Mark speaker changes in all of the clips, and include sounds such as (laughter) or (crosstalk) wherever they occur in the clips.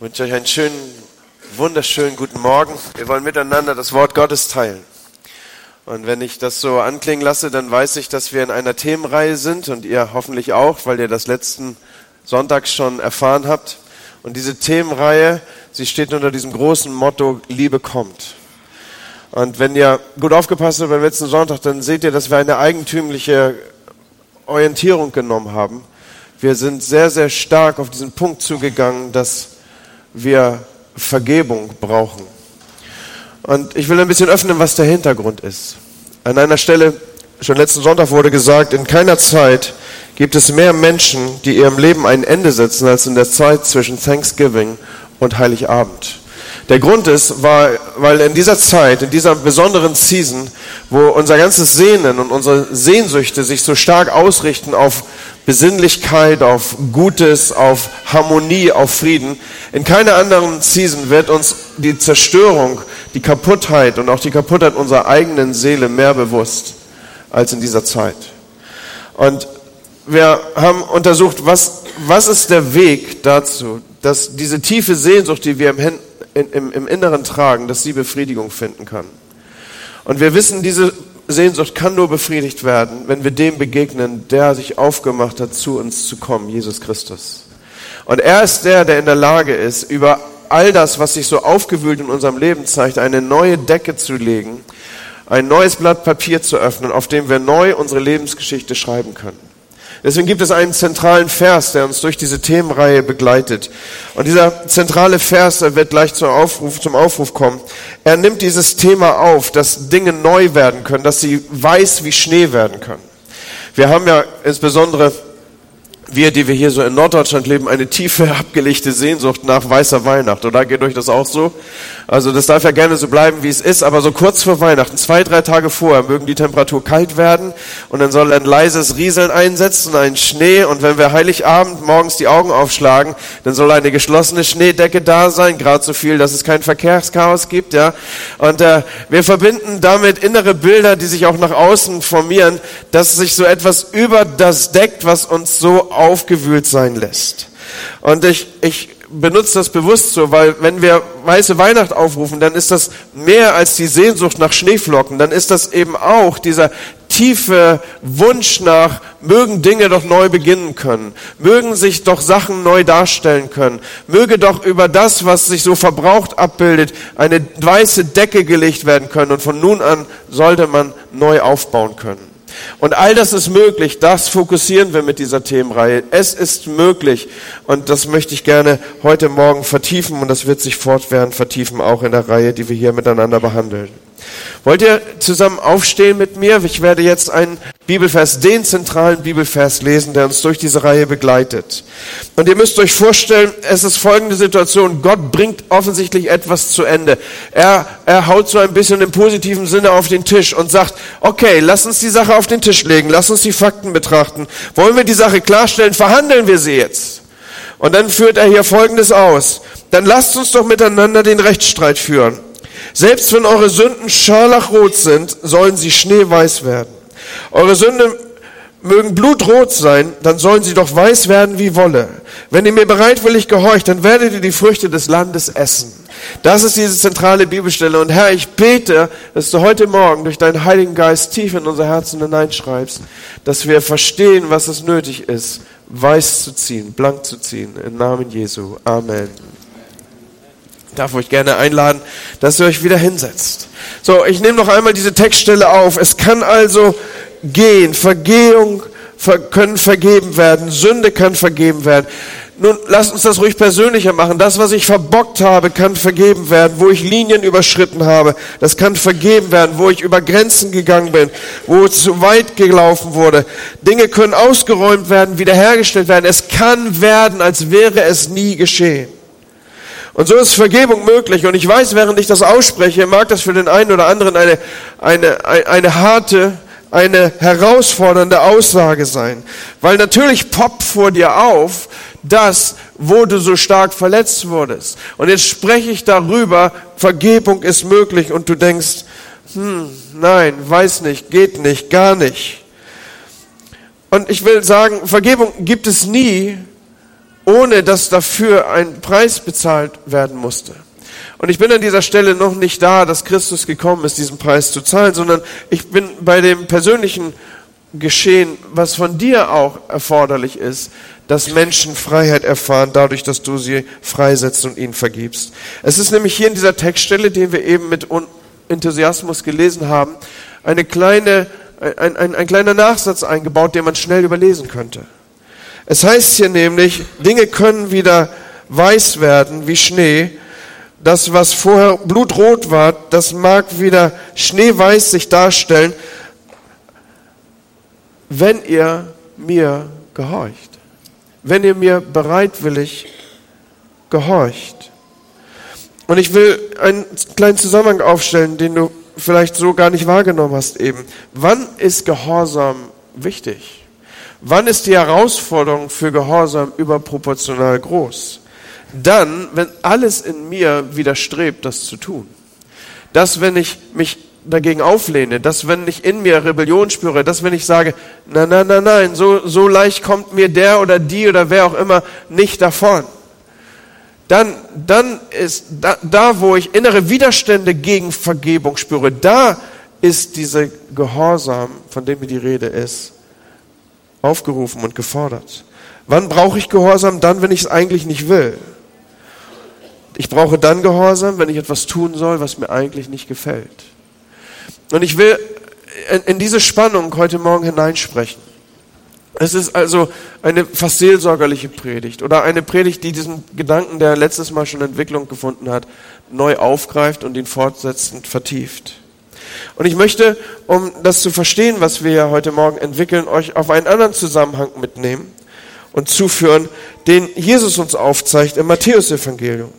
Speaker 1: Wünsche euch einen schönen, wunderschönen guten Morgen. Wir wollen miteinander das Wort Gottes teilen. Und wenn ich das so anklingen lasse, dann weiß ich, dass wir in einer Themenreihe sind und ihr hoffentlich auch, weil ihr das letzten Sonntag schon erfahren habt. Und diese Themenreihe, sie steht unter diesem großen Motto, Liebe kommt. Und wenn ihr gut aufgepasst habt beim letzten Sonntag, dann seht ihr, dass wir eine eigentümliche Orientierung genommen haben. Wir sind sehr, sehr stark auf diesen Punkt zugegangen, dass wir Vergebung brauchen. Und ich will ein bisschen öffnen, was der Hintergrund ist. An einer Stelle, schon letzten Sonntag wurde gesagt, in keiner Zeit gibt es mehr Menschen, die ihrem Leben ein Ende setzen, als in der Zeit zwischen Thanksgiving und Heiligabend. Der Grund ist, weil in dieser Zeit, in dieser besonderen Season, wo unser ganzes Sehnen und unsere Sehnsüchte sich so stark ausrichten auf Besinnlichkeit, auf Gutes, auf Harmonie, auf Frieden, in keiner anderen Season wird uns die Zerstörung, die Kaputtheit und auch die Kaputtheit unserer eigenen Seele mehr bewusst als in dieser Zeit. Und wir haben untersucht, was, was ist der Weg dazu, dass diese tiefe Sehnsucht, die wir im im, im Inneren tragen, dass sie Befriedigung finden kann. Und wir wissen, diese Sehnsucht kann nur befriedigt werden, wenn wir dem begegnen, der sich aufgemacht hat, zu uns zu kommen, Jesus Christus. Und er ist der, der in der Lage ist, über all das, was sich so aufgewühlt in unserem Leben zeigt, eine neue Decke zu legen, ein neues Blatt Papier zu öffnen, auf dem wir neu unsere Lebensgeschichte schreiben können. Deswegen gibt es einen zentralen Vers, der uns durch diese Themenreihe begleitet. Und dieser zentrale Vers, wird gleich zum Aufruf, zum Aufruf kommen. Er nimmt dieses Thema auf, dass Dinge neu werden können, dass sie weiß wie Schnee werden können. Wir haben ja insbesondere wir, die wir hier so in Norddeutschland leben, eine tiefe, abgelegte Sehnsucht nach weißer Weihnacht. Oder geht euch das auch so? Also das darf ja gerne so bleiben, wie es ist, aber so kurz vor Weihnachten, zwei, drei Tage vorher, mögen die Temperatur kalt werden und dann soll ein leises Rieseln einsetzen, ein Schnee und wenn wir Heiligabend morgens die Augen aufschlagen, dann soll eine geschlossene Schneedecke da sein, gerade so viel, dass es kein Verkehrschaos gibt, ja. Und äh, wir verbinden damit innere Bilder, die sich auch nach außen formieren, dass sich so etwas über das deckt, was uns so aufgewühlt sein lässt. Und ich, ich benutze das bewusst so, weil wenn wir weiße Weihnacht aufrufen, dann ist das mehr als die Sehnsucht nach Schneeflocken, dann ist das eben auch dieser tiefe Wunsch nach, mögen Dinge doch neu beginnen können, mögen sich doch Sachen neu darstellen können, möge doch über das, was sich so verbraucht abbildet, eine weiße Decke gelegt werden können und von nun an sollte man neu aufbauen können. Und all das ist möglich, das fokussieren wir mit dieser Themenreihe. Es ist möglich und das möchte ich gerne heute Morgen vertiefen und das wird sich fortwährend vertiefen, auch in der Reihe, die wir hier miteinander behandeln. Wollt ihr zusammen aufstehen mit mir? Ich werde jetzt einen Bibelvers, den zentralen Bibelvers lesen, der uns durch diese Reihe begleitet. Und ihr müsst euch vorstellen, es ist folgende Situation. Gott bringt offensichtlich etwas zu Ende. Er, er haut so ein bisschen im positiven Sinne auf den Tisch und sagt, okay, lass uns die Sache auf den Tisch legen, lass uns die Fakten betrachten. Wollen wir die Sache klarstellen, verhandeln wir sie jetzt. Und dann führt er hier Folgendes aus. Dann lasst uns doch miteinander den Rechtsstreit führen. Selbst wenn eure Sünden scharlachrot sind, sollen sie schneeweiß werden. Eure Sünden mögen blutrot sein, dann sollen sie doch weiß werden wie Wolle. Wenn ihr mir bereitwillig gehorcht, dann werdet ihr die Früchte des Landes essen. Das ist diese zentrale Bibelstelle. Und Herr, ich bete, dass du heute Morgen durch deinen Heiligen Geist tief in unser Herzen hineinschreibst, dass wir verstehen, was es nötig ist, weiß zu ziehen, blank zu ziehen. Im Namen Jesu. Amen darf euch gerne einladen, dass ihr euch wieder hinsetzt. So, ich nehme noch einmal diese Textstelle auf. Es kann also gehen. Vergehung können vergeben werden. Sünde kann vergeben werden. Nun, lasst uns das ruhig persönlicher machen. Das, was ich verbockt habe, kann vergeben werden. Wo ich Linien überschritten habe, das kann vergeben werden. Wo ich über Grenzen gegangen bin, wo es zu weit gelaufen wurde. Dinge können ausgeräumt werden, wiederhergestellt werden. Es kann werden, als wäre es nie geschehen. Und so ist Vergebung möglich. Und ich weiß, während ich das ausspreche, mag das für den einen oder anderen eine, eine, eine, eine harte, eine herausfordernde Aussage sein. Weil natürlich poppt vor dir auf, das, wo du so stark verletzt wurdest. Und jetzt spreche ich darüber, Vergebung ist möglich und du denkst, hm, nein, weiß nicht, geht nicht, gar nicht. Und ich will sagen, Vergebung gibt es nie, ohne dass dafür ein Preis bezahlt werden musste. Und ich bin an dieser Stelle noch nicht da, dass Christus gekommen ist, diesen Preis zu zahlen, sondern ich bin bei dem persönlichen Geschehen, was von dir auch erforderlich ist, dass Menschen Freiheit erfahren, dadurch, dass du sie freisetzt und ihnen vergibst. Es ist nämlich hier in dieser Textstelle, den wir eben mit Enthusiasmus gelesen haben, eine kleine, ein, ein, ein kleiner Nachsatz eingebaut, den man schnell überlesen könnte. Es heißt hier nämlich, Dinge können wieder weiß werden wie Schnee. Das, was vorher blutrot war, das mag wieder schneeweiß sich darstellen, wenn ihr mir gehorcht wenn ihr mir bereitwillig gehorcht. Und ich will einen kleinen Zusammenhang aufstellen, den du vielleicht so gar nicht wahrgenommen hast eben. Wann ist Gehorsam wichtig? Wann ist die Herausforderung für Gehorsam überproportional groß? Dann, wenn alles in mir widerstrebt, das zu tun. Dass, wenn ich mich dagegen auflehne, dass wenn ich in mir Rebellion spüre, dass wenn ich sage, nein, nein, nein, nein, so, so leicht kommt mir der oder die oder wer auch immer nicht davon. Dann, dann ist da, da, wo ich innere Widerstände gegen Vergebung spüre, da ist diese Gehorsam, von dem mir die Rede ist, aufgerufen und gefordert. Wann brauche ich Gehorsam? Dann, wenn ich es eigentlich nicht will. Ich brauche dann Gehorsam, wenn ich etwas tun soll, was mir eigentlich nicht gefällt. Und ich will in diese Spannung heute Morgen hineinsprechen. Es ist also eine fast seelsorgerliche Predigt oder eine Predigt, die diesen Gedanken, der letztes Mal schon Entwicklung gefunden hat, neu aufgreift und ihn fortsetzend vertieft. Und ich möchte, um das zu verstehen, was wir ja heute Morgen entwickeln, euch auf einen anderen Zusammenhang mitnehmen und zuführen, den Jesus uns aufzeigt im Matthäusevangelium.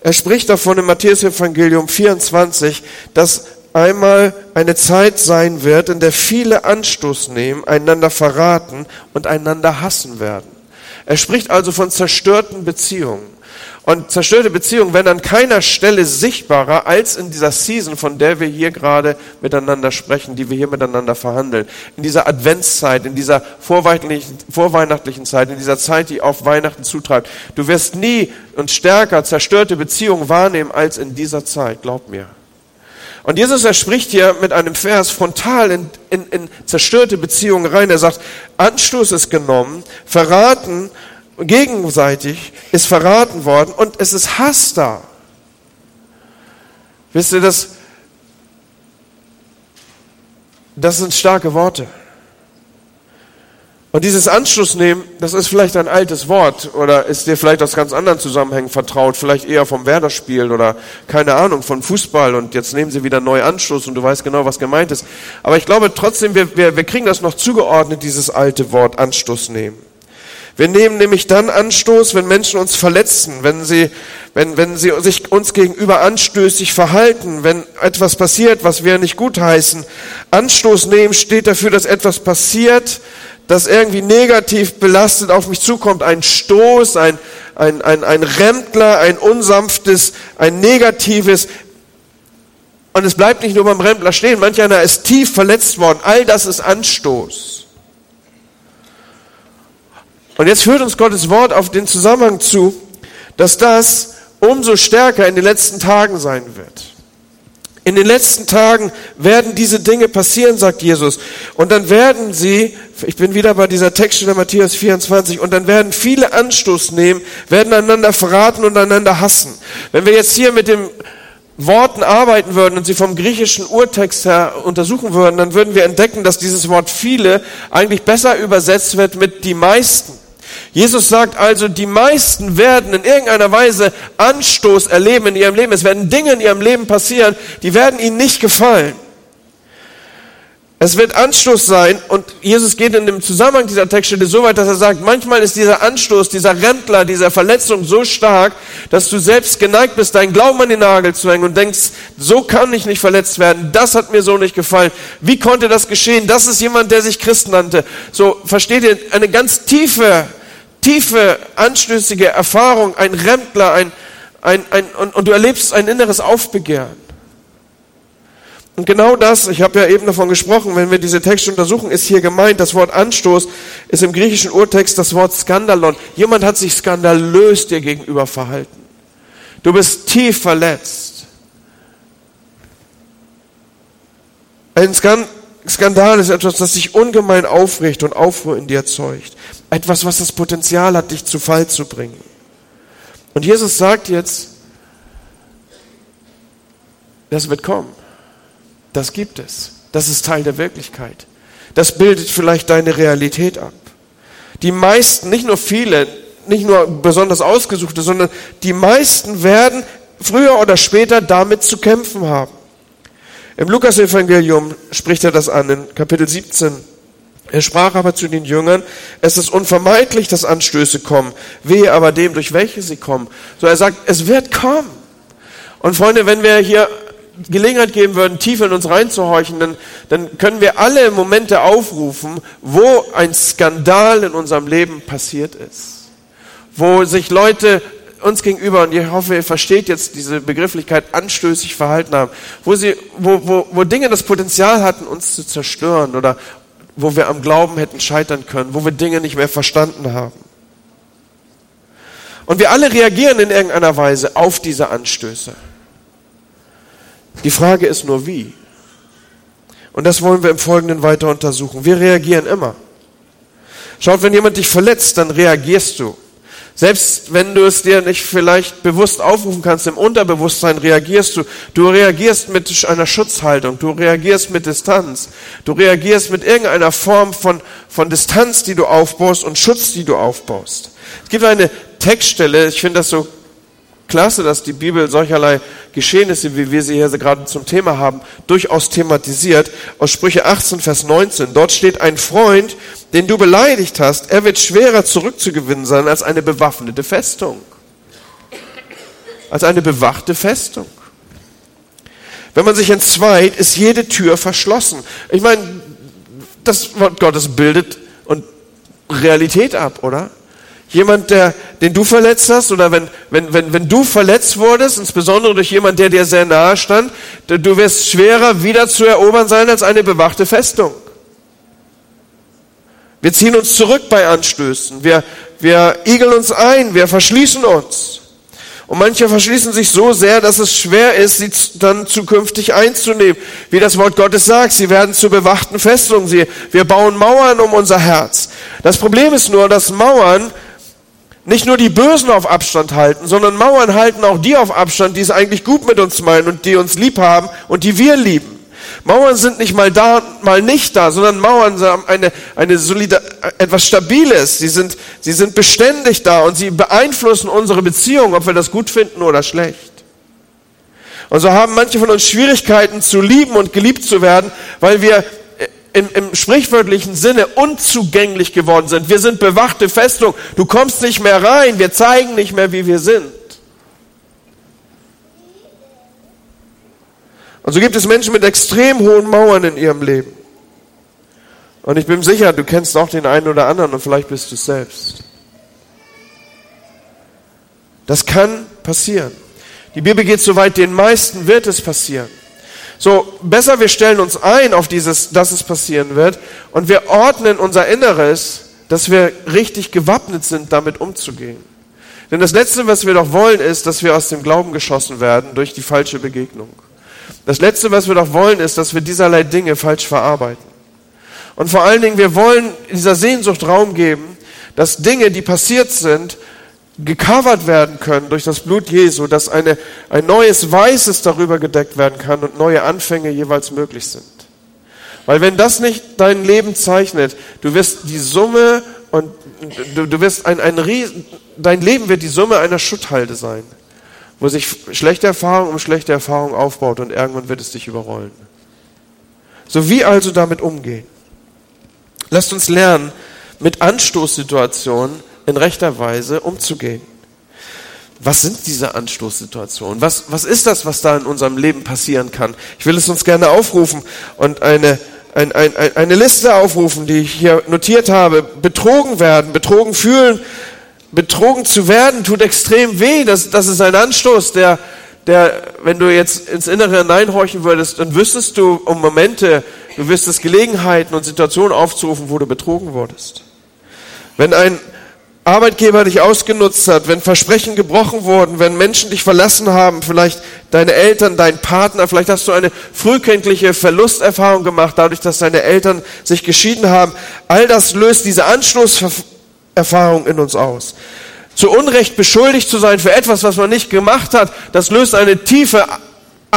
Speaker 1: Er spricht davon im Matthäusevangelium 24, dass einmal eine Zeit sein wird, in der viele Anstoß nehmen, einander verraten und einander hassen werden. Er spricht also von zerstörten Beziehungen. Und zerstörte Beziehungen werden an keiner Stelle sichtbarer als in dieser Season, von der wir hier gerade miteinander sprechen, die wir hier miteinander verhandeln. In dieser Adventszeit, in dieser vorweihnachtlichen, vorweihnachtlichen Zeit, in dieser Zeit, die auf Weihnachten zutreibt. Du wirst nie und stärker zerstörte Beziehungen wahrnehmen als in dieser Zeit, glaub mir. Und Jesus, er spricht hier mit einem Vers frontal in, in, in zerstörte Beziehungen rein. Er sagt, Anstoß ist genommen, verraten, gegenseitig ist verraten worden und es ist Hass da. Wisst ihr, das, das sind starke Worte. Und dieses Anschlussnehmen, das ist vielleicht ein altes Wort oder ist dir vielleicht aus ganz anderen Zusammenhängen vertraut, vielleicht eher vom Werder-Spiel oder keine Ahnung, von Fußball und jetzt nehmen sie wieder neu Anschluss und du weißt genau, was gemeint ist. Aber ich glaube trotzdem, wir, wir, wir kriegen das noch zugeordnet, dieses alte Wort Anstoß nehmen. Wir nehmen nämlich dann Anstoß, wenn Menschen uns verletzen, wenn sie, wenn, wenn sie sich uns gegenüber anstößig verhalten, wenn etwas passiert, was wir nicht gutheißen. Anstoß nehmen steht dafür, dass etwas passiert, das irgendwie negativ belastet auf mich zukommt, ein Stoß, ein, ein, ein, ein Rempler, ein unsanftes, ein negatives. Und es bleibt nicht nur beim Rempler stehen, manch einer ist tief verletzt worden. All das ist Anstoß. Und jetzt führt uns Gottes Wort auf den Zusammenhang zu, dass das umso stärker in den letzten Tagen sein wird. In den letzten Tagen werden diese Dinge passieren, sagt Jesus. Und dann werden sie, ich bin wieder bei dieser Textstelle Matthäus 24, und dann werden viele Anstoß nehmen, werden einander verraten und einander hassen. Wenn wir jetzt hier mit den Worten arbeiten würden und sie vom griechischen Urtext her untersuchen würden, dann würden wir entdecken, dass dieses Wort viele eigentlich besser übersetzt wird mit die meisten. Jesus sagt also, die meisten werden in irgendeiner Weise Anstoß erleben in ihrem Leben. Es werden Dinge in ihrem Leben passieren, die werden ihnen nicht gefallen. Es wird Anstoß sein und Jesus geht in dem Zusammenhang dieser Textstelle so weit, dass er sagt, manchmal ist dieser Anstoß, dieser Rentler, dieser Verletzung so stark, dass du selbst geneigt bist, deinen Glauben an den Nagel zu hängen und denkst, so kann ich nicht verletzt werden, das hat mir so nicht gefallen. Wie konnte das geschehen? Das ist jemand, der sich Christ nannte. So, versteht ihr, eine ganz tiefe tiefe, anstößige Erfahrung, ein Rempler, ein, ein, ein, und, und du erlebst ein inneres Aufbegehren. Und genau das, ich habe ja eben davon gesprochen, wenn wir diese Texte untersuchen, ist hier gemeint, das Wort Anstoß ist im griechischen Urtext das Wort Skandalon. Jemand hat sich skandalös dir gegenüber verhalten. Du bist tief verletzt. Ein Skandal ist etwas, das sich ungemein aufricht und Aufruhr in dir erzeugt. Etwas, was das Potenzial hat, dich zu Fall zu bringen. Und Jesus sagt jetzt, das wird kommen. Das gibt es. Das ist Teil der Wirklichkeit. Das bildet vielleicht deine Realität ab. Die meisten, nicht nur viele, nicht nur besonders ausgesuchte, sondern die meisten werden früher oder später damit zu kämpfen haben. Im Lukas-Evangelium spricht er das an, in Kapitel 17. Er sprach aber zu den Jüngern, es ist unvermeidlich, dass Anstöße kommen, wehe aber dem, durch welche sie kommen. So er sagt, es wird kommen. Und Freunde, wenn wir hier Gelegenheit geben würden, tief in uns reinzuhorchen, dann, dann können wir alle Momente aufrufen, wo ein Skandal in unserem Leben passiert ist. Wo sich Leute uns gegenüber, und ich hoffe, ihr versteht jetzt diese Begrifflichkeit, anstößig verhalten haben, wo, sie, wo, wo, wo Dinge das Potenzial hatten, uns zu zerstören oder wo wir am Glauben hätten scheitern können, wo wir Dinge nicht mehr verstanden haben. Und wir alle reagieren in irgendeiner Weise auf diese Anstöße. Die Frage ist nur wie. Und das wollen wir im Folgenden weiter untersuchen. Wir reagieren immer. Schaut, wenn jemand dich verletzt, dann reagierst du. Selbst wenn du es dir nicht vielleicht bewusst aufrufen kannst, im Unterbewusstsein reagierst du. Du reagierst mit einer Schutzhaltung, du reagierst mit Distanz, du reagierst mit irgendeiner Form von, von Distanz, die du aufbaust und Schutz, die du aufbaust. Es gibt eine Textstelle, ich finde das so klasse, dass die Bibel solcherlei Geschehnisse, wie wir sie hier gerade zum Thema haben, durchaus thematisiert. Aus Sprüche 18, Vers 19. Dort steht ein Freund, den du beleidigt hast, er wird schwerer zurückzugewinnen sein als eine bewaffnete Festung. Als eine bewachte Festung. Wenn man sich entzweit, ist jede Tür verschlossen. Ich meine, das Wort Gottes bildet und Realität ab, oder? Jemand, der, den du verletzt hast, oder wenn, wenn, wenn, wenn du verletzt wurdest, insbesondere durch jemand, der dir sehr nahe stand, du wirst schwerer wieder zu erobern sein als eine bewachte Festung. Wir ziehen uns zurück bei Anstößen. Wir, wir igeln uns ein. Wir verschließen uns. Und manche verschließen sich so sehr, dass es schwer ist, sie dann zukünftig einzunehmen. Wie das Wort Gottes sagt, sie werden zu bewachten Festungen. Sie, wir bauen Mauern um unser Herz. Das Problem ist nur, dass Mauern nicht nur die Bösen auf Abstand halten, sondern Mauern halten auch die auf Abstand, die es eigentlich gut mit uns meinen und die uns lieb haben und die wir lieben. Mauern sind nicht mal da, mal nicht da, sondern Mauern haben eine, eine solide, etwas Stabiles. Sie sind, sie sind beständig da und sie beeinflussen unsere Beziehung, ob wir das gut finden oder schlecht. Und so haben manche von uns Schwierigkeiten zu lieben und geliebt zu werden, weil wir im, im sprichwörtlichen Sinne unzugänglich geworden sind. Wir sind bewachte Festung. Du kommst nicht mehr rein. Wir zeigen nicht mehr, wie wir sind. Und so gibt es Menschen mit extrem hohen Mauern in ihrem Leben. Und ich bin sicher, du kennst auch den einen oder anderen und vielleicht bist du es selbst. Das kann passieren. Die Bibel geht so weit, den meisten wird es passieren. So, besser wir stellen uns ein auf dieses, dass es passieren wird und wir ordnen unser Inneres, dass wir richtig gewappnet sind, damit umzugehen. Denn das Letzte, was wir doch wollen, ist, dass wir aus dem Glauben geschossen werden durch die falsche Begegnung. Das Letzte, was wir doch wollen, ist, dass wir dieserlei Dinge falsch verarbeiten. Und vor allen Dingen, wir wollen dieser Sehnsucht Raum geben, dass Dinge, die passiert sind, gecovert werden können durch das Blut Jesu, dass eine, ein neues Weißes darüber gedeckt werden kann und neue Anfänge jeweils möglich sind. Weil wenn das nicht dein Leben zeichnet, du wirst die Summe und du, du wirst ein, ein Riesen, dein Leben wird die Summe einer Schutthalde sein, wo sich schlechte Erfahrung um schlechte Erfahrung aufbaut und irgendwann wird es dich überrollen. So wie also damit umgehen? Lasst uns lernen, mit Anstoßsituationen in rechter Weise umzugehen. Was sind diese Anstoßsituationen? Was, was ist das, was da in unserem Leben passieren kann? Ich will es uns gerne aufrufen und eine, ein, ein, eine Liste aufrufen, die ich hier notiert habe. Betrogen werden, betrogen fühlen, betrogen zu werden, tut extrem weh. Das, das ist ein Anstoß, der, der, wenn du jetzt ins Innere hineinhorchen würdest, dann wüsstest du um Momente, du wüsstest Gelegenheiten und Situationen aufzurufen, wo du betrogen wurdest. Wenn ein Arbeitgeber dich ausgenutzt hat, wenn Versprechen gebrochen wurden, wenn Menschen dich verlassen haben, vielleicht deine Eltern, dein Partner, vielleicht hast du eine frühkindliche Verlusterfahrung gemacht, dadurch, dass deine Eltern sich geschieden haben. All das löst diese Anschlusserfahrung in uns aus. Zu Unrecht beschuldigt zu sein für etwas, was man nicht gemacht hat, das löst eine tiefe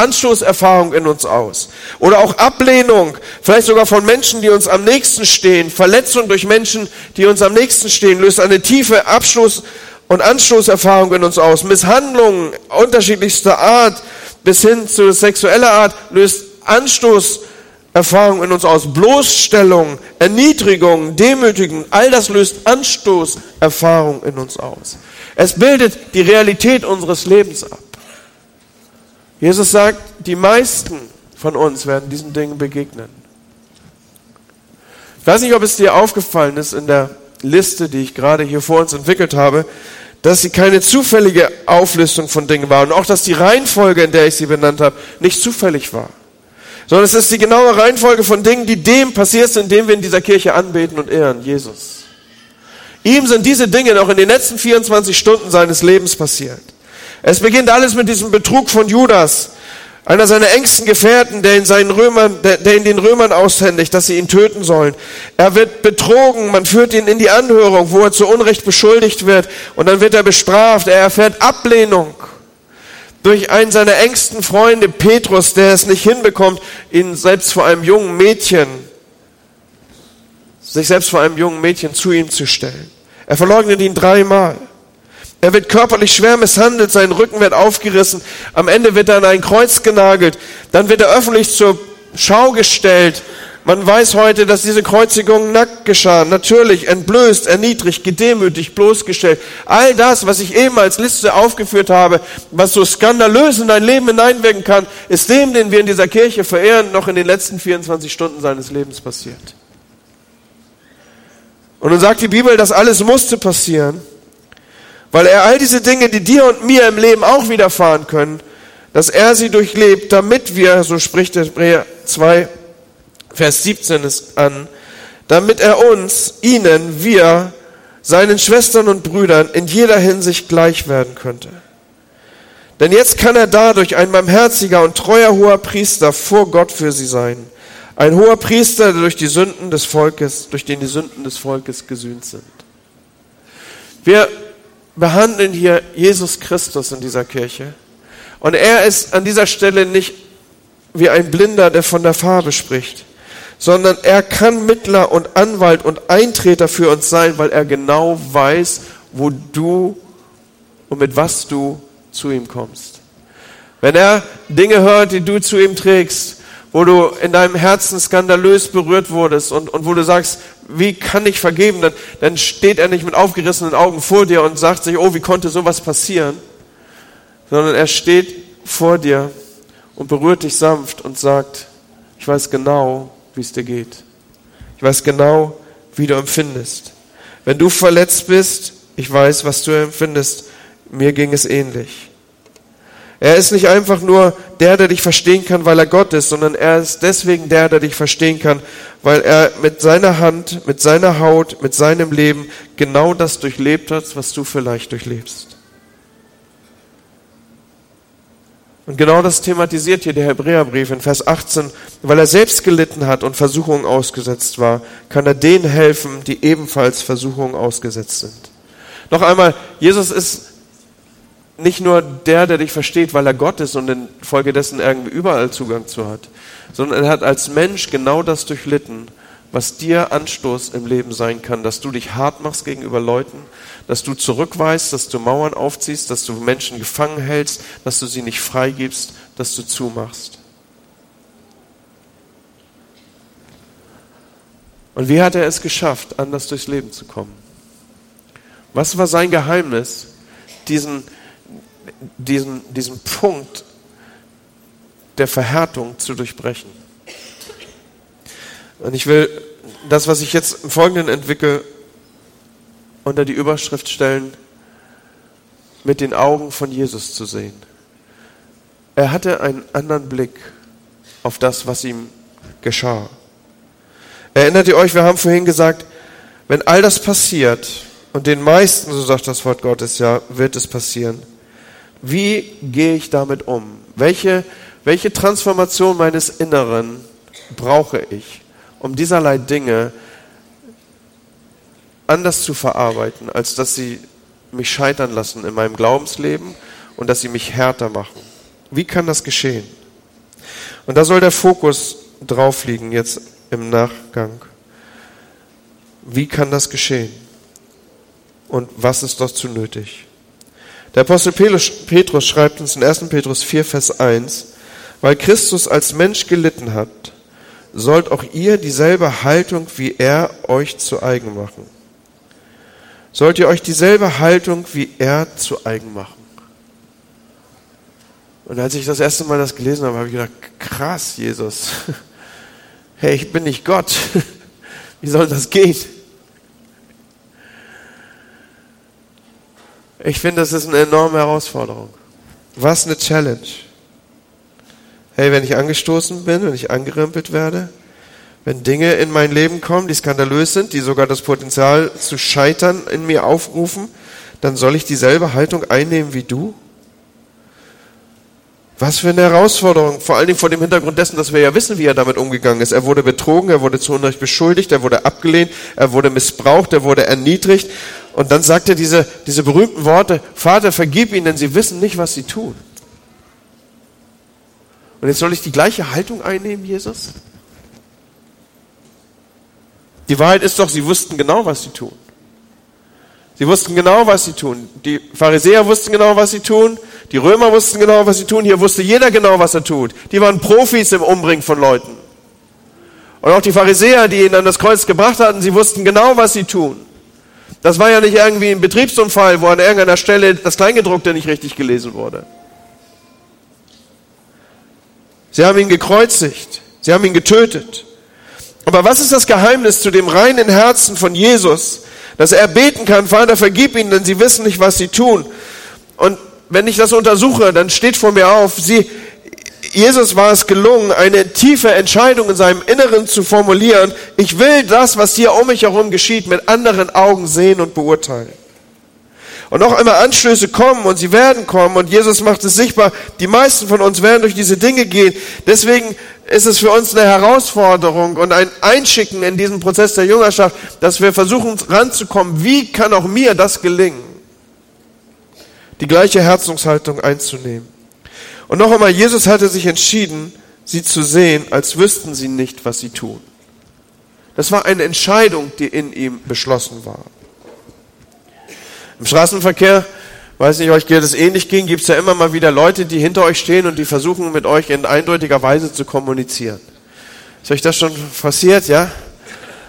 Speaker 1: Anstoßerfahrung in uns aus. Oder auch Ablehnung, vielleicht sogar von Menschen, die uns am nächsten stehen. Verletzung durch Menschen, die uns am nächsten stehen, löst eine tiefe Abschluss- und Anstoßerfahrung in uns aus. Misshandlungen unterschiedlichster Art bis hin zu sexueller Art löst Anstoßerfahrung in uns aus. Bloßstellung, Erniedrigung, Demütigung, all das löst Anstoßerfahrung in uns aus. Es bildet die Realität unseres Lebens ab. Jesus sagt, die meisten von uns werden diesen Dingen begegnen. Ich weiß nicht, ob es dir aufgefallen ist in der Liste, die ich gerade hier vor uns entwickelt habe, dass sie keine zufällige Auflistung von Dingen war und auch, dass die Reihenfolge, in der ich sie benannt habe, nicht zufällig war, sondern es ist die genaue Reihenfolge von Dingen, die dem passiert sind, indem wir in dieser Kirche anbeten und ehren, Jesus. Ihm sind diese Dinge noch in den letzten 24 Stunden seines Lebens passiert. Es beginnt alles mit diesem Betrug von Judas, einer seiner engsten Gefährten, der in seinen Römern, der, der in den Römern aushändigt, dass sie ihn töten sollen. Er wird betrogen, man führt ihn in die Anhörung, wo er zu Unrecht beschuldigt wird, und dann wird er bestraft. Er erfährt Ablehnung durch einen seiner engsten Freunde, Petrus, der es nicht hinbekommt, ihn selbst vor einem jungen Mädchen, sich selbst vor einem jungen Mädchen zu ihm zu stellen. Er verleugnet ihn dreimal. Er wird körperlich schwer misshandelt, sein Rücken wird aufgerissen, am Ende wird er an ein Kreuz genagelt, dann wird er öffentlich zur Schau gestellt. Man weiß heute, dass diese Kreuzigung nackt geschah, natürlich, entblößt, erniedrigt, gedemütigt, bloßgestellt. All das, was ich eben als Liste aufgeführt habe, was so skandalös in dein Leben hineinwirken kann, ist dem, den wir in dieser Kirche verehren, noch in den letzten 24 Stunden seines Lebens passiert. Und nun sagt die Bibel, das alles musste passieren, weil er all diese Dinge, die dir und mir im Leben auch widerfahren können, dass er sie durchlebt, damit wir, so spricht Hebräer 2, Vers 17 es an, damit er uns, ihnen, wir, seinen Schwestern und Brüdern in jeder Hinsicht gleich werden könnte. Denn jetzt kann er dadurch ein barmherziger und treuer hoher Priester vor Gott für sie sein. Ein hoher Priester, der durch die Sünden des Volkes, durch den die Sünden des Volkes gesühnt sind. Wir behandeln hier Jesus Christus in dieser Kirche. Und er ist an dieser Stelle nicht wie ein Blinder, der von der Farbe spricht, sondern er kann Mittler und Anwalt und Eintreter für uns sein, weil er genau weiß, wo du und mit was du zu ihm kommst. Wenn er Dinge hört, die du zu ihm trägst, wo du in deinem Herzen skandalös berührt wurdest und, und wo du sagst, wie kann ich vergeben, dann, dann steht er nicht mit aufgerissenen Augen vor dir und sagt sich, oh, wie konnte sowas passieren, sondern er steht vor dir und berührt dich sanft und sagt, ich weiß genau, wie es dir geht. Ich weiß genau, wie du empfindest. Wenn du verletzt bist, ich weiß, was du empfindest. Mir ging es ähnlich. Er ist nicht einfach nur der, der dich verstehen kann, weil er Gott ist, sondern er ist deswegen der, der dich verstehen kann, weil er mit seiner Hand, mit seiner Haut, mit seinem Leben genau das durchlebt hat, was du vielleicht durchlebst. Und genau das thematisiert hier der Hebräerbrief in Vers 18. Weil er selbst gelitten hat und Versuchungen ausgesetzt war, kann er denen helfen, die ebenfalls Versuchungen ausgesetzt sind. Noch einmal, Jesus ist nicht nur der, der dich versteht, weil er Gott ist und infolgedessen irgendwie überall Zugang zu hat, sondern er hat als Mensch genau das durchlitten, was dir Anstoß im Leben sein kann, dass du dich hart machst gegenüber Leuten, dass du zurückweist, dass du Mauern aufziehst, dass du Menschen gefangen hältst, dass du sie nicht freigibst, dass du zumachst. Und wie hat er es geschafft, anders durchs Leben zu kommen? Was war sein Geheimnis, diesen diesen, diesen Punkt der Verhärtung zu durchbrechen. Und ich will das, was ich jetzt im Folgenden entwickle, unter die Überschrift stellen, mit den Augen von Jesus zu sehen. er hatte einen anderen Blick auf das, was ihm geschah. Erinnert ihr euch, wir haben vorhin gesagt, wenn all das passiert, und den meisten, so sagt das Wort Gottes ja, wird es passieren, wie gehe ich damit um? Welche, welche Transformation meines Inneren brauche ich, um dieserlei Dinge anders zu verarbeiten, als dass sie mich scheitern lassen in meinem Glaubensleben und dass sie mich härter machen? Wie kann das geschehen? Und da soll der Fokus drauf liegen jetzt im Nachgang. Wie kann das geschehen? Und was ist dazu nötig? Der Apostel Petrus schreibt uns in 1. Petrus 4, Vers 1, weil Christus als Mensch gelitten hat, sollt auch ihr dieselbe Haltung wie er euch zu eigen machen. Sollt ihr euch dieselbe Haltung wie er zu eigen machen. Und als ich das erste Mal das gelesen habe, habe ich gedacht, krass, Jesus. (laughs) Hey, ich bin nicht Gott. (laughs) Wie soll das gehen? Ich finde, das ist eine enorme Herausforderung. Was eine Challenge. Hey, wenn ich angestoßen bin, wenn ich angerempelt werde, wenn Dinge in mein Leben kommen, die skandalös sind, die sogar das Potenzial zu scheitern in mir aufrufen, dann soll ich dieselbe Haltung einnehmen wie du? Was für eine Herausforderung, vor allen Dingen vor dem Hintergrund dessen, dass wir ja wissen, wie er damit umgegangen ist. Er wurde betrogen, er wurde zu Unrecht beschuldigt, er wurde abgelehnt, er wurde missbraucht, er wurde erniedrigt. Und dann sagt er diese, diese berühmten Worte, Vater, vergib ihnen, denn sie wissen nicht, was sie tun. Und jetzt soll ich die gleiche Haltung einnehmen, Jesus? Die Wahrheit ist doch, sie wussten genau, was sie tun. Sie wussten genau, was sie tun. Die Pharisäer wussten genau, was sie tun. Die Römer wussten genau, was sie tun. Hier wusste jeder genau, was er tut. Die waren Profis im Umbringen von Leuten. Und auch die Pharisäer, die ihn an das Kreuz gebracht hatten, sie wussten genau, was sie tun. Das war ja nicht irgendwie ein Betriebsunfall, wo an irgendeiner Stelle das Kleingedruckte nicht richtig gelesen wurde. Sie haben ihn gekreuzigt. Sie haben ihn getötet. Aber was ist das Geheimnis zu dem reinen Herzen von Jesus, dass er beten kann, Vater, vergib ihnen, denn sie wissen nicht, was sie tun. Und wenn ich das untersuche, dann steht vor mir auf, sie, Jesus war es gelungen, eine tiefe Entscheidung in seinem Inneren zu formulieren. Ich will das, was hier um mich herum geschieht, mit anderen Augen sehen und beurteilen. Und noch einmal Anstöße kommen und sie werden kommen und Jesus macht es sichtbar. Die meisten von uns werden durch diese Dinge gehen. Deswegen ist es für uns eine Herausforderung und ein Einschicken in diesen Prozess der Jüngerschaft, dass wir versuchen ranzukommen, wie kann auch mir das gelingen, die gleiche Herzungshaltung einzunehmen. Und noch einmal, Jesus hatte sich entschieden, sie zu sehen, als wüssten sie nicht, was sie tun. Das war eine Entscheidung, die in ihm beschlossen war. Im Straßenverkehr, weiß nicht, euch geht es ähnlich ging, gibt es ja immer mal wieder Leute, die hinter euch stehen und die versuchen mit euch in eindeutiger Weise zu kommunizieren. Ist euch das schon passiert, ja?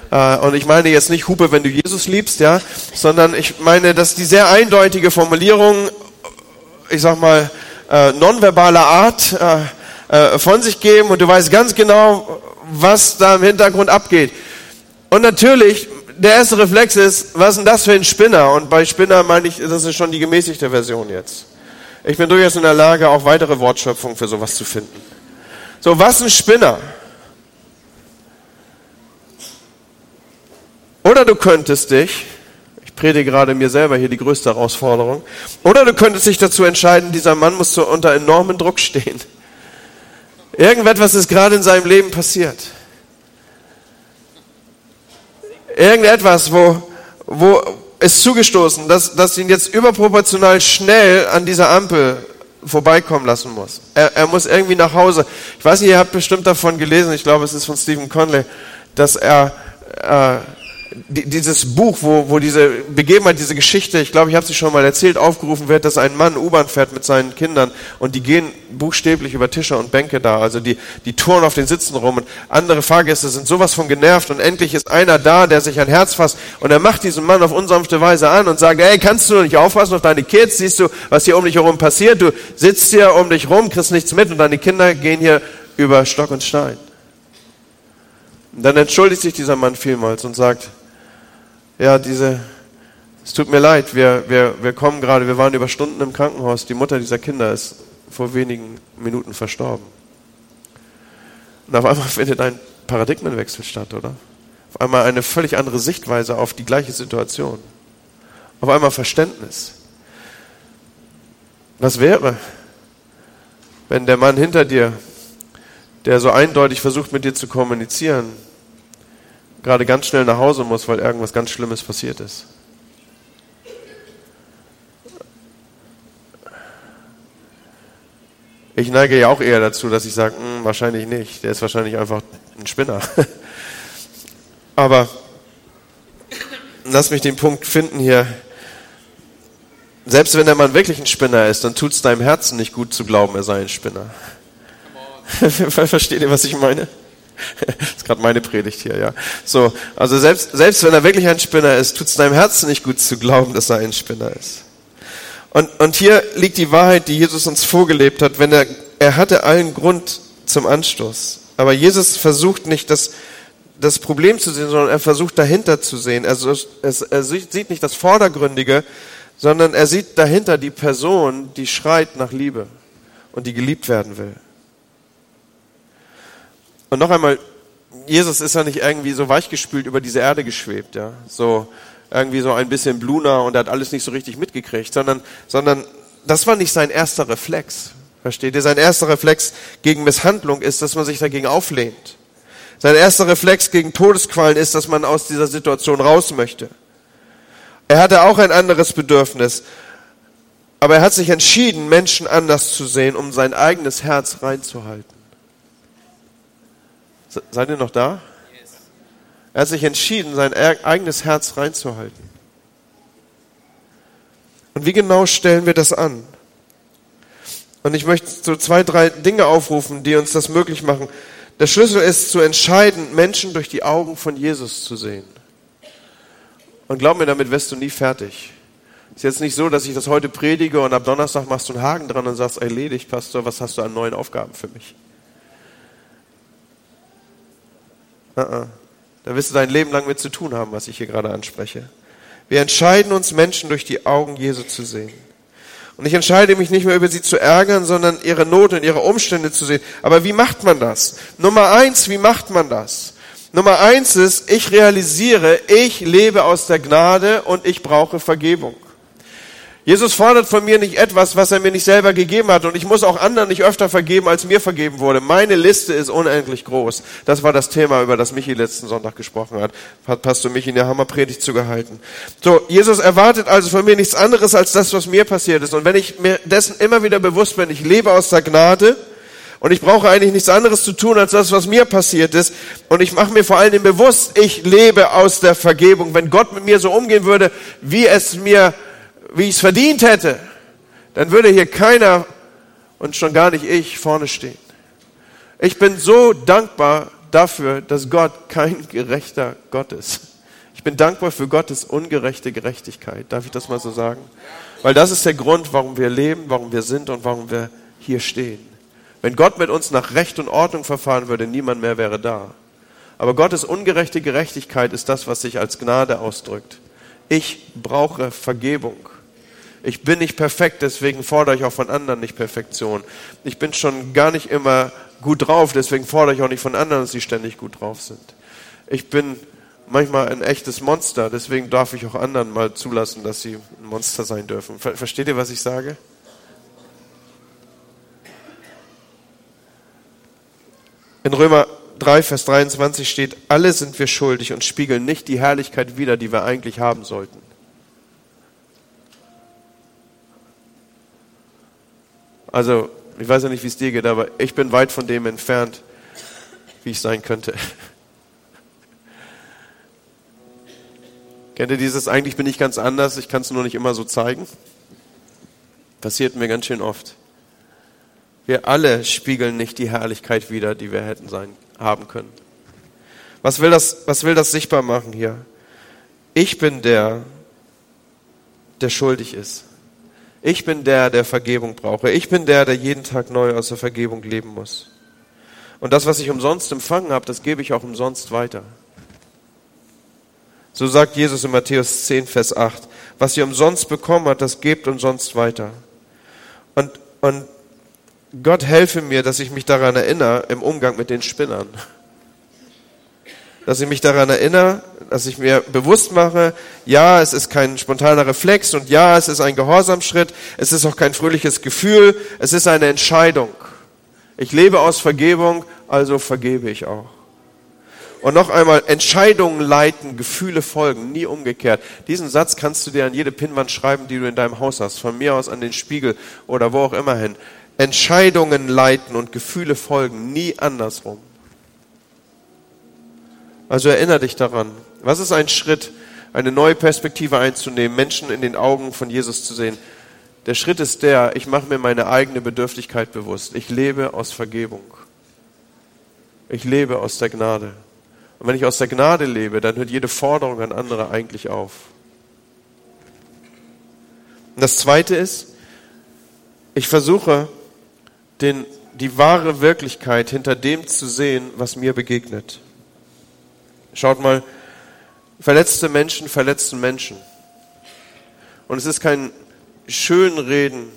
Speaker 1: Äh, und ich meine jetzt nicht Hupe, wenn du Jesus liebst, ja, sondern ich meine, dass die sehr eindeutige Formulierung, ich sag mal, äh, nonverbaler Art äh, von sich geben und du weißt ganz genau, was da im Hintergrund abgeht. Und natürlich der erste Reflex ist, was ist denn das für ein Spinner? Und bei Spinner meine ich, das ist schon die gemäßigte Version jetzt. Ich bin durchaus in der Lage, auch weitere Wortschöpfungen für sowas zu finden. So, was ein Spinner? Oder du könntest dich, predige gerade mir selber hier die größte Herausforderung, oder du könntest dich dazu entscheiden, dieser Mann muss unter enormen Druck stehen. Irgendetwas ist gerade in seinem Leben passiert irgendetwas, wo, wo ist zugestoßen, dass, dass ihn jetzt überproportional schnell an dieser Ampel vorbeikommen lassen muss. Er, er muss irgendwie nach Hause. Ich weiß nicht, ihr habt bestimmt davon gelesen, ich glaube, es ist von Stephen Conley, dass er äh, dieses Buch, wo, wo diese Begebenheit, diese Geschichte, ich glaube, ich habe sie schon mal erzählt, aufgerufen wird, dass ein Mann U-Bahn fährt mit seinen Kindern und die gehen buchstäblich über Tische und Bänke da, also die, die touren auf den Sitzen rum und andere Fahrgäste sind sowas von genervt und endlich ist einer da, der sich ein Herz fasst und er macht diesen Mann auf unsanfte Weise an und sagt, ey, kannst du nicht aufpassen auf deine Kids, siehst du, was hier um dich herum passiert, du sitzt hier um dich rum, kriegst nichts mit und deine Kinder gehen hier über Stock und Stein. Und dann entschuldigt sich dieser Mann vielmals und sagt, ja, diese, es tut mir leid, wir, wir, wir kommen gerade, wir waren über Stunden im Krankenhaus, die Mutter dieser Kinder ist vor wenigen Minuten verstorben. Und auf einmal (laughs) findet ein Paradigmenwechsel statt, oder? Auf einmal eine völlig andere Sichtweise auf die gleiche Situation. Auf einmal Verständnis. Was wäre, wenn der Mann hinter dir, der so eindeutig versucht mit dir zu kommunizieren, gerade ganz schnell nach Hause muss, weil irgendwas ganz Schlimmes passiert ist? Ich neige ja auch eher dazu, dass ich sage, hm, wahrscheinlich nicht. Der ist wahrscheinlich einfach ein Spinner. (laughs) Aber lass mich den Punkt finden hier. Selbst wenn der Mann wirklich ein Spinner ist, dann tut es deinem Herzen nicht gut zu glauben, er sei ein Spinner. (laughs) Versteht ihr, was ich meine? Das (laughs) ist gerade meine Predigt hier, ja. So, also selbst, selbst wenn er wirklich ein Spinner ist, tut es deinem Herzen nicht gut zu glauben, dass er ein Spinner ist. Und, und hier liegt die Wahrheit, die Jesus uns vorgelebt hat, wenn er, er hatte allen Grund zum Anstoß. Aber Jesus versucht nicht das, das Problem zu sehen, sondern er versucht dahinter zu sehen. Also es, er sieht nicht das Vordergründige, sondern er sieht dahinter die Person, die schreit nach Liebe und die geliebt werden will. Und noch einmal, Jesus ist ja nicht irgendwie so weichgespült über diese Erde geschwebt, ja. So, irgendwie so ein bisschen Bluna und er hat alles nicht so richtig mitgekriegt, sondern, sondern das war nicht sein erster Reflex. Versteht ihr? Sein erster Reflex gegen Misshandlung ist, dass man sich dagegen auflehnt. Sein erster Reflex gegen Todesqualen ist, dass man aus dieser Situation raus möchte. Er hatte auch ein anderes Bedürfnis, aber er hat sich entschieden, Menschen anders zu sehen, um sein eigenes Herz reinzuhalten. Seid ihr noch da? Er hat sich entschieden, sein eigenes Herz reinzuhalten. Und wie genau stellen wir das an? Und ich möchte so zwei, drei Dinge aufrufen, die uns das möglich machen. Der Schlüssel ist zu entscheiden, Menschen durch die Augen von Jesus zu sehen. Und glaub mir, damit wirst du nie fertig. Ist jetzt nicht so, dass ich das heute predige und ab Donnerstag machst du einen Haken dran und sagst, erledigt, Pastor, was hast du an neuen Aufgaben für mich? Uh -uh. Da wirst du dein Leben lang mit zu tun haben, was ich hier gerade anspreche. Wir entscheiden uns, Menschen durch die Augen Jesu zu sehen. Und ich entscheide mich nicht mehr über sie zu ärgern, sondern ihre Not und ihre Umstände zu sehen. Aber wie macht man das? Nummer eins, wie macht man das? Nummer eins ist, ich realisiere, ich lebe aus der Gnade und ich brauche Vergebung. Jesus fordert von mir nicht etwas, was er mir nicht selber gegeben hat. Und ich muss auch anderen nicht öfter vergeben, als mir vergeben wurde. Meine Liste ist unendlich groß. Das war das Thema, über das Michi letzten Sonntag gesprochen hat. Hat Pastor Michi in der Hammerpredigt zugehalten. So, Jesus erwartet also von mir nichts anderes als das, was mir passiert ist. Und wenn ich mir dessen immer wieder bewusst bin, ich lebe aus der Gnade, und ich brauche eigentlich nichts anderes zu tun als das, was mir passiert ist. Und ich mache mir vor allen Dingen bewusst, ich lebe aus der Vergebung. Wenn Gott mit mir so umgehen würde, wie es mir wie ich es verdient hätte, dann würde hier keiner und schon gar nicht ich vorne stehen. Ich bin so dankbar dafür, dass Gott kein gerechter Gott ist. Ich bin dankbar für Gottes ungerechte Gerechtigkeit. Darf ich das mal so sagen? Weil das ist der Grund, warum wir leben, warum wir sind und warum wir hier stehen. Wenn Gott mit uns nach Recht und Ordnung verfahren würde, niemand mehr wäre da. Aber Gottes ungerechte Gerechtigkeit ist das, was sich als Gnade ausdrückt. Ich brauche Vergebung. Ich bin nicht perfekt, deswegen fordere ich auch von anderen nicht Perfektion. Ich bin schon gar nicht immer gut drauf, deswegen fordere ich auch nicht von anderen, dass sie ständig gut drauf sind. Ich bin manchmal ein echtes Monster, deswegen darf ich auch anderen mal zulassen, dass sie ein Monster sein dürfen. Versteht ihr, was ich sage? In Römer 3, Vers 23 steht, alle sind wir schuldig und spiegeln nicht die Herrlichkeit wider, die wir eigentlich haben sollten. Also, ich weiß ja nicht, wie es dir geht, aber ich bin weit von dem entfernt, wie ich sein könnte. Kennt ihr dieses, eigentlich bin ich ganz anders, ich kann es nur nicht immer so zeigen? Passiert mir ganz schön oft. Wir alle spiegeln nicht die Herrlichkeit wider, die wir hätten sein, haben können. Was will das, was will das sichtbar machen hier? Ich bin der, der schuldig ist. Ich bin der, der Vergebung brauche. Ich bin der, der jeden Tag neu aus der Vergebung leben muss. Und das, was ich umsonst empfangen habe, das gebe ich auch umsonst weiter. So sagt Jesus in Matthäus 10, Vers 8. Was ihr umsonst bekommen habt, das gebt umsonst weiter. Und, und Gott helfe mir, dass ich mich daran erinnere im Umgang mit den Spinnern. Dass ich mich daran erinnere, dass ich mir bewusst mache, ja, es ist kein spontaner Reflex und ja, es ist ein Gehorsamschritt, es ist auch kein fröhliches Gefühl, es ist eine Entscheidung. Ich lebe aus Vergebung, also vergebe ich auch. Und noch einmal, Entscheidungen leiten, Gefühle folgen, nie umgekehrt. Diesen Satz kannst du dir an jede Pinnwand schreiben, die du in deinem Haus hast, von mir aus an den Spiegel oder wo auch immer hin. Entscheidungen leiten und Gefühle folgen, nie andersrum. Also erinnere dich daran. Was ist ein Schritt, eine neue Perspektive einzunehmen, Menschen in den Augen von Jesus zu sehen? Der Schritt ist der, ich mache mir meine eigene Bedürftigkeit bewusst. Ich lebe aus Vergebung. Ich lebe aus der Gnade. Und wenn ich aus der Gnade lebe, dann hört jede Forderung an andere eigentlich auf. Und das Zweite ist, ich versuche, den, die wahre Wirklichkeit hinter dem zu sehen, was mir begegnet. Schaut mal, verletzte Menschen verletzen Menschen. Und es ist kein Schönreden,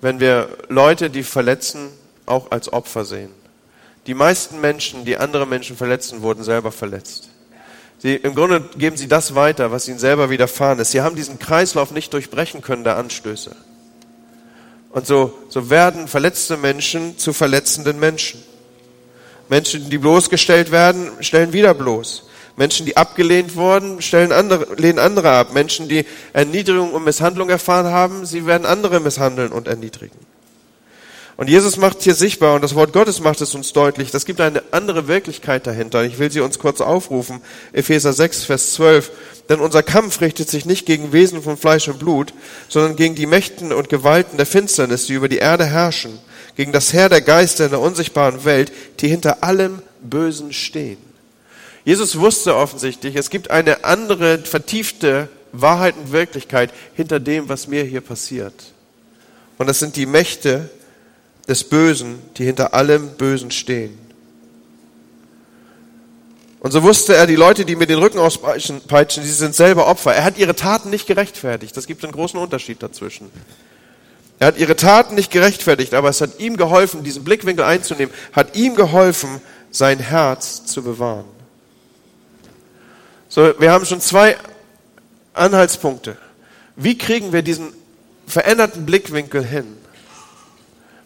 Speaker 1: wenn wir Leute, die verletzen, auch als Opfer sehen. Die meisten Menschen, die andere Menschen verletzen, wurden selber verletzt. Sie, Im Grunde geben sie das weiter, was ihnen selber widerfahren ist. Sie haben diesen Kreislauf nicht durchbrechen können der Anstöße. Und so, so werden verletzte Menschen zu verletzenden Menschen. Menschen, die bloßgestellt werden, stellen wieder bloß. Menschen, die abgelehnt wurden, stellen andere, lehnen andere ab. Menschen, die Erniedrigung und Misshandlung erfahren haben, sie werden andere misshandeln und erniedrigen. Und Jesus macht hier sichtbar, und das Wort Gottes macht es uns deutlich, das gibt eine andere Wirklichkeit dahinter. Ich will sie uns kurz aufrufen. Epheser 6, Vers 12. Denn unser Kampf richtet sich nicht gegen Wesen von Fleisch und Blut, sondern gegen die Mächten und Gewalten der Finsternis, die über die Erde herrschen, gegen das Heer der Geister in der unsichtbaren Welt, die hinter allem Bösen stehen. Jesus wusste offensichtlich, es gibt eine andere, vertiefte Wahrheit und Wirklichkeit hinter dem, was mir hier passiert. Und das sind die Mächte, des Bösen, die hinter allem Bösen stehen. Und so wusste er, die Leute, die mir den Rücken auspeitschen, die sind selber Opfer. Er hat ihre Taten nicht gerechtfertigt. Das gibt einen großen Unterschied dazwischen. Er hat ihre Taten nicht gerechtfertigt, aber es hat ihm geholfen, diesen Blickwinkel einzunehmen, hat ihm geholfen, sein Herz zu bewahren. So, wir haben schon zwei Anhaltspunkte. Wie kriegen wir diesen veränderten Blickwinkel hin?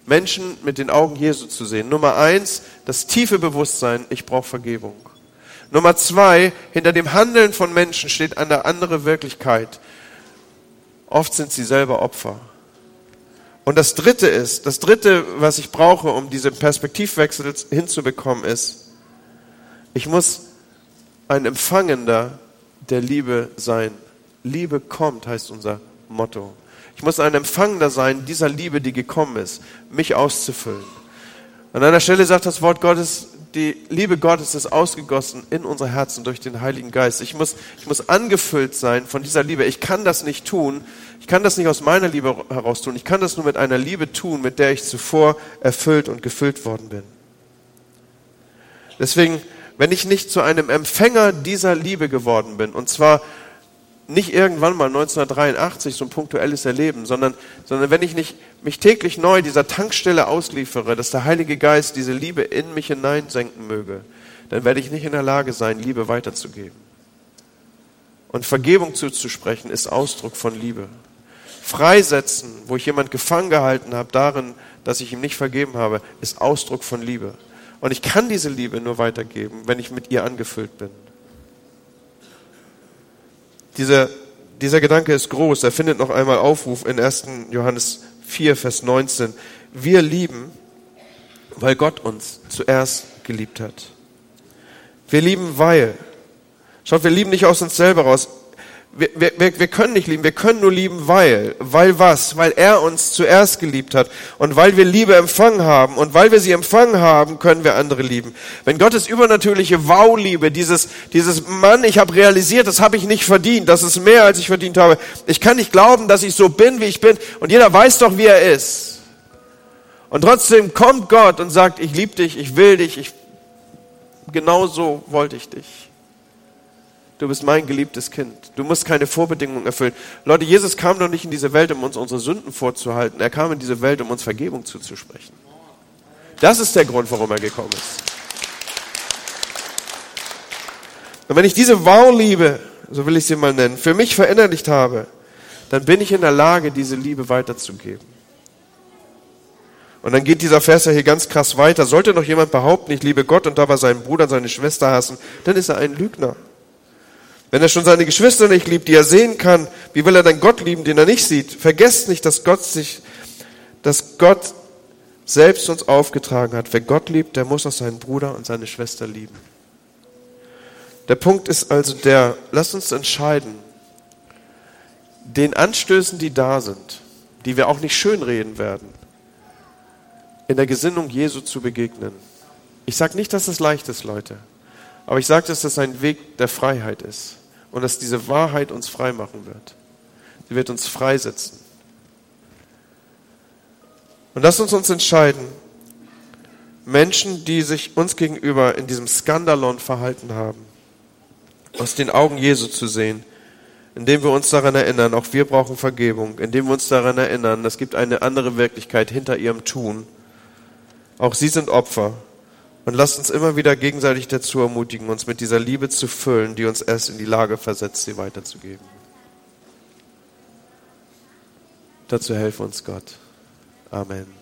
Speaker 1: Menschen mit den Augen Jesu zu sehen. Nummer eins, das tiefe Bewusstsein, ich brauche Vergebung. Nummer zwei, hinter dem Handeln von Menschen steht eine andere Wirklichkeit. Oft sind sie selber Opfer. Und das dritte ist, das dritte, was ich brauche, um diesen Perspektivwechsel hinzubekommen, ist, ich muss ein Empfangender der Liebe sein. Liebe kommt, heißt unser Motto. Ich muss ein Empfangender sein dieser Liebe, die gekommen ist, mich auszufüllen. An einer Stelle sagt das Wort Gottes, die Liebe Gottes ist ausgegossen in unsere Herzen durch den Heiligen Geist. Ich muss, ich muss angefüllt sein von dieser Liebe. Ich kann das nicht tun. Ich kann das nicht aus meiner Liebe heraus tun. Ich kann das nur mit einer Liebe tun, mit der ich zuvor erfüllt und gefüllt worden bin. Deswegen, wenn ich nicht zu einem Empfänger dieser Liebe geworden bin, und zwar nicht irgendwann mal 1983 so ein punktuelles Erleben, sondern, sondern wenn ich nicht mich täglich neu dieser Tankstelle ausliefere, dass der Heilige Geist diese Liebe in mich hineinsenken möge, dann werde ich nicht in der Lage sein, Liebe weiterzugeben. Und Vergebung zuzusprechen ist Ausdruck von Liebe. Freisetzen, wo ich jemand gefangen gehalten habe, darin, dass ich ihm nicht vergeben habe, ist Ausdruck von Liebe. Und ich kann diese Liebe nur weitergeben, wenn ich mit ihr angefüllt bin. Dieser, dieser Gedanke ist groß. Er findet noch einmal Aufruf in 1. Johannes 4, Vers 19. Wir lieben, weil Gott uns zuerst geliebt hat. Wir lieben, weil. Schaut, wir lieben nicht aus uns selber raus wir, wir, wir können nicht lieben, wir können nur lieben, weil. Weil was? Weil er uns zuerst geliebt hat und weil wir Liebe empfangen haben und weil wir sie empfangen haben, können wir andere lieben. Wenn Gottes übernatürliche Wow-Liebe, dieses, dieses Mann, ich habe realisiert, das habe ich nicht verdient, das ist mehr, als ich verdient habe. Ich kann nicht glauben, dass ich so bin, wie ich bin und jeder weiß doch, wie er ist. Und trotzdem kommt Gott und sagt, ich liebe dich, ich will dich, ich, genau so wollte ich dich. Du bist mein geliebtes Kind. Du musst keine Vorbedingungen erfüllen. Leute, Jesus kam doch nicht in diese Welt, um uns unsere Sünden vorzuhalten. Er kam in diese Welt, um uns Vergebung zuzusprechen. Das ist der Grund, warum er gekommen ist. Und wenn ich diese Wow-Liebe, so will ich sie mal nennen, für mich verinnerlicht habe, dann bin ich in der Lage, diese Liebe weiterzugeben. Und dann geht dieser Vers ja hier ganz krass weiter. Sollte noch jemand behaupten, ich liebe Gott und dabei seinen Bruder seine Schwester hassen, dann ist er ein Lügner. Wenn er schon seine Geschwister nicht liebt, die er sehen kann, wie will er dann Gott lieben, den er nicht sieht? Vergesst nicht, dass Gott sich, dass Gott selbst uns aufgetragen hat. Wer Gott liebt, der muss auch seinen Bruder und seine Schwester lieben. Der Punkt ist also der, lasst uns entscheiden, den Anstößen, die da sind, die wir auch nicht schönreden werden, in der Gesinnung Jesu zu begegnen. Ich sage nicht, dass es leicht ist, Leute, aber ich sage, dass das ein Weg der Freiheit ist und dass diese Wahrheit uns frei machen wird. Sie wird uns freisetzen. Und lasst uns uns entscheiden, Menschen, die sich uns gegenüber in diesem Skandalon verhalten haben, aus den Augen Jesu zu sehen, indem wir uns daran erinnern, auch wir brauchen Vergebung, indem wir uns daran erinnern, es gibt eine andere Wirklichkeit hinter ihrem Tun. Auch sie sind Opfer. Und lasst uns immer wieder gegenseitig dazu ermutigen, uns mit dieser Liebe zu füllen, die uns erst in die Lage versetzt, sie weiterzugeben. Dazu helfe uns Gott. Amen.